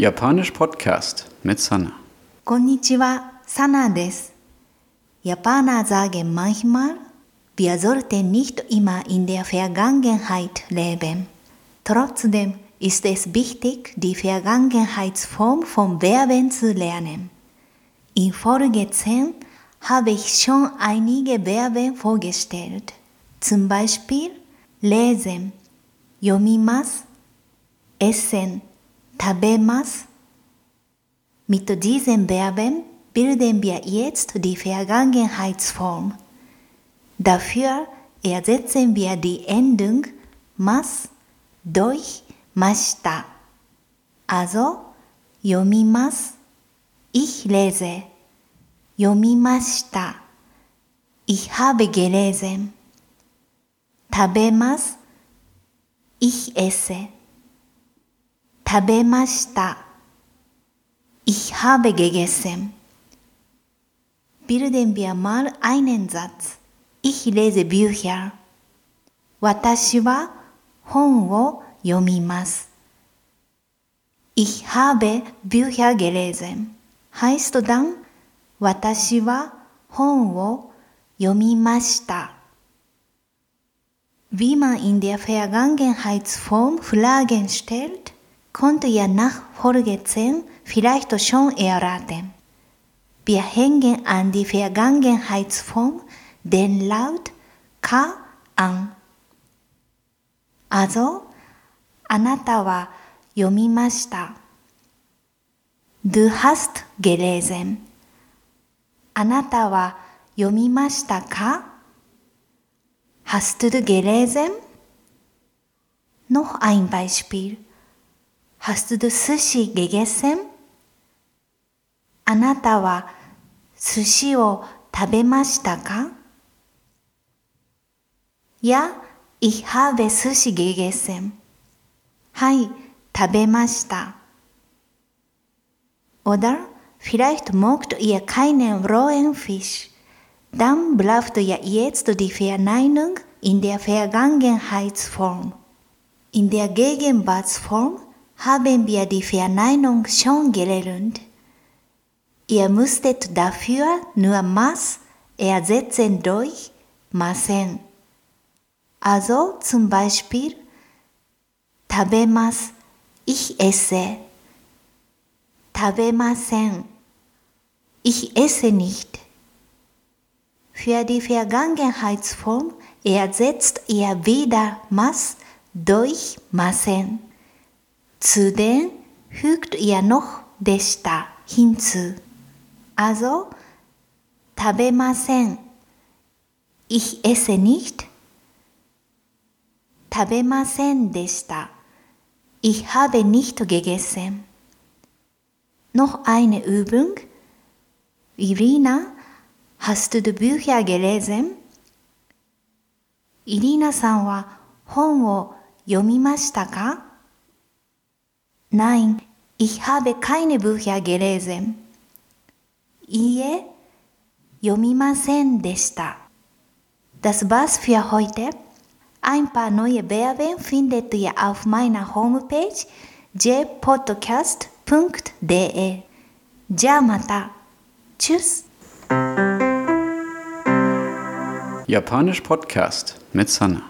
Japanisch Podcast mit Sanna. Konnichiwa, Sana des. Japaner sagen manchmal, wir sollten nicht immer in der Vergangenheit leben. Trotzdem ist es wichtig, die Vergangenheitsform vom Verben zu lernen. In Folge 10 habe ich schon einige Verben vorgestellt. Zum Beispiel lesen, yomimas, essen, tabemas. Mit diesen Verben bilden wir jetzt die Vergangenheitsform. Dafür ersetzen wir die Endung mas durch mashita. Also, yomimas, ich lese. Yomimashita. Ich habe gelesen. Tabemas, ich esse. Tabemashita. Ich habe gegessen. Bilden wir mal einen Satz. Ich lese Bücher. 私は本を読みます。Ich habe Bücher gelesen. Heißt dann, 私は本を読みました。Wie man in der Vergangenheitsform Fragen stellt, konnte ihr nach Folge 10 vielleicht schon erraten. Wir hängen an die Vergangenheitsform den Laut K an. Also, あなたは読みました。Du hast gelesen. あなたは読みましたか Hast du gelesen? Noch ein Beispiel. Hast du Sushi gegessen? あなたは寿司を食べましたか Ja, ich habe Sushi gegessen. はい、食べました。Oder vielleicht mögt ihr keinen rohen Fisch. Dann bleibt ja jetzt die Verneinung in der Vergangenheitsform. In der Gegenwartsform haben wir die Verneinung schon gelernt. Ihr müsstet dafür nur Maß ersetzen durch Maßen. Also zum Beispiel Tabemas, ich esse. Tabemasen, ich esse nicht. Für die Vergangenheitsform ersetzt ihr wieder Maß durch Maßen. Zudem fügt ihr noch deshita hinzu. Also 食べません。Ich esse nicht. 食べませんでした。Ich habe nicht gegessen. Noch eine Übung. Irina, hast du die Bücher gelesen? イリーナさんは本を読みましたか Nein, ich habe keine Bücher gelesen. Ie, yomimasen deshita. Das war's für heute. Ein paar neue Verben findet ihr auf meiner Homepage jpodcast.de. Ja, mata. Tschüss. Japanisch Podcast mit Sanna.